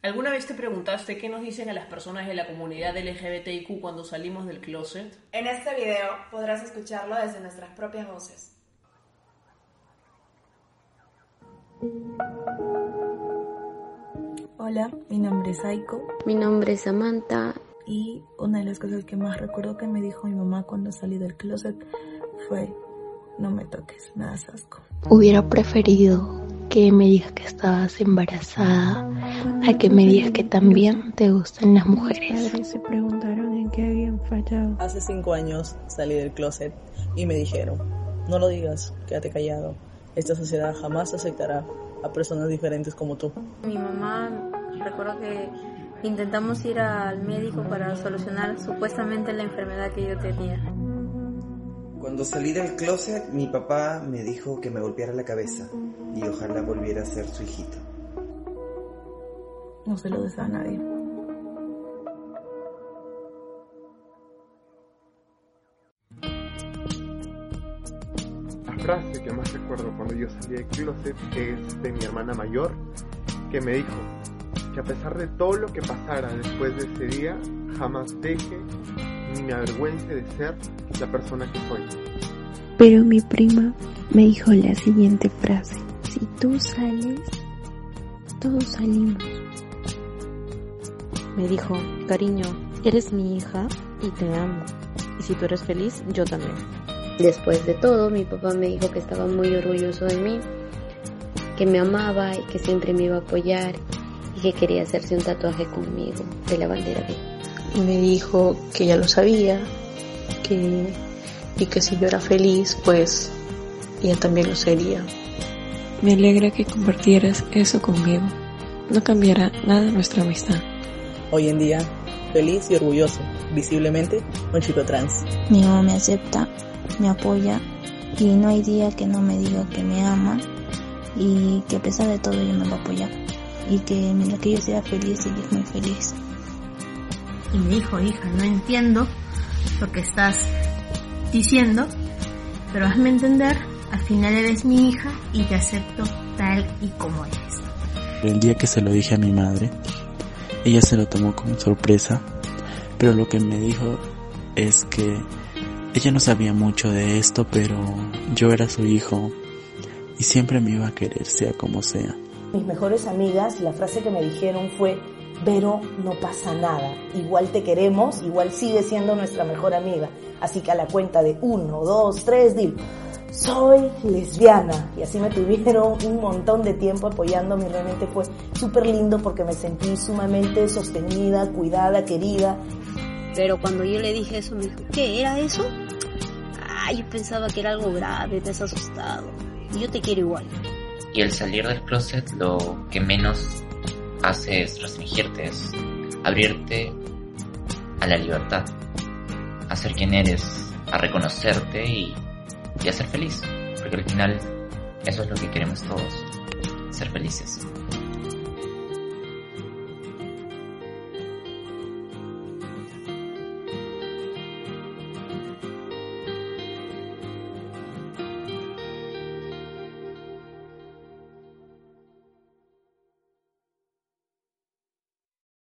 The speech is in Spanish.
¿Alguna vez te preguntaste qué nos dicen a las personas de la comunidad LGBTIQ cuando salimos del closet? En este video podrás escucharlo desde nuestras propias voces. Hola, mi nombre es Aiko. Mi nombre es Samantha. Y una de las cosas que más recuerdo que me dijo mi mamá cuando salí del closet fue, no me toques, me das asco. Hubiera preferido que me digas que estabas embarazada a que me digas que también te gustan las mujeres. se preguntaron en qué habían fallado. Hace cinco años salí del closet y me dijeron, no lo digas, quédate callado. Esta sociedad jamás aceptará a personas diferentes como tú. Mi mamá, recuerdo que intentamos ir al médico para solucionar supuestamente la enfermedad que yo tenía. Cuando salí del closet, mi papá me dijo que me golpeara la cabeza y ojalá volviera a ser su hijito. No se lo desea a nadie. La frase que más recuerdo cuando yo salí del closet es de mi hermana mayor, que me dijo que a pesar de todo lo que pasara después de ese día, jamás deje ni me avergüence de ser la persona que soy. Pero mi prima me dijo la siguiente frase, si tú sales, todos salimos. Me dijo, cariño, eres mi hija y te amo. Y si tú eres feliz, yo también. Después de todo, mi papá me dijo que estaba muy orgulloso de mí, que me amaba y que siempre me iba a apoyar y que quería hacerse un tatuaje conmigo de la bandera gay. Me dijo que ya lo sabía, que y que si yo era feliz, pues ella también lo sería. Me alegra que compartieras eso conmigo. No cambiará nada nuestra amistad. Hoy en día, feliz y orgulloso, visiblemente un chico trans. Mi mamá me acepta, me apoya y no hay día que no me diga que me ama y que a pesar de todo ella me va a apoyar y que mientras que yo sea feliz, ella es muy feliz. Y me dijo, hija, no entiendo lo que estás diciendo, pero hazme entender, al final eres mi hija y te acepto tal y como eres. El día que se lo dije a mi madre, ella se lo tomó con sorpresa, pero lo que me dijo es que ella no sabía mucho de esto, pero yo era su hijo y siempre me iba a querer, sea como sea. Mis mejores amigas, la frase que me dijeron fue, pero no pasa nada, igual te queremos, igual sigue siendo nuestra mejor amiga. Así que a la cuenta de uno, dos, tres, dil, soy lesbiana. Y así me tuvieron un montón de tiempo apoyándome realmente fue súper lindo porque me sentí sumamente sostenida, cuidada, querida. Pero cuando yo le dije eso me dijo, ¿qué era eso? Ah, yo pensaba que era algo grave, te has asustado. Y yo te quiero igual. Y el salir del closet lo que menos hace es restringirte, es abrirte a la libertad, a ser quien eres, a reconocerte y, y a ser feliz. Porque al final eso es lo que queremos todos, ser felices.